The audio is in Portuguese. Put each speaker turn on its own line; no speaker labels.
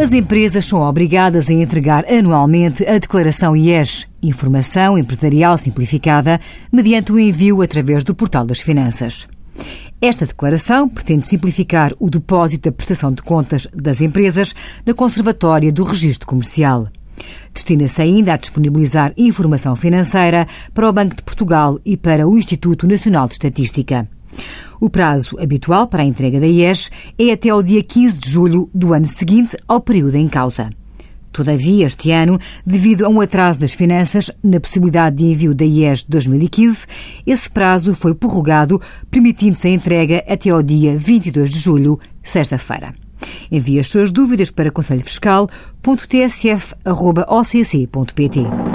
As empresas são obrigadas a entregar anualmente a declaração IES, Informação Empresarial Simplificada, mediante o envio através do Portal das Finanças. Esta declaração pretende simplificar o depósito da prestação de contas das empresas na Conservatória do Registro Comercial. Destina-se ainda a disponibilizar informação financeira para o Banco de Portugal e para o Instituto Nacional de Estatística. O prazo habitual para a entrega da IES é até ao dia 15 de julho do ano seguinte ao período em causa. Todavia, este ano, devido a um atraso das finanças na possibilidade de envio da IES de 2015, esse prazo foi prorrogado, permitindo-se a entrega até ao dia 22 de julho, sexta-feira. Envie as suas dúvidas para conselhofiscal.tsf.occ.pt.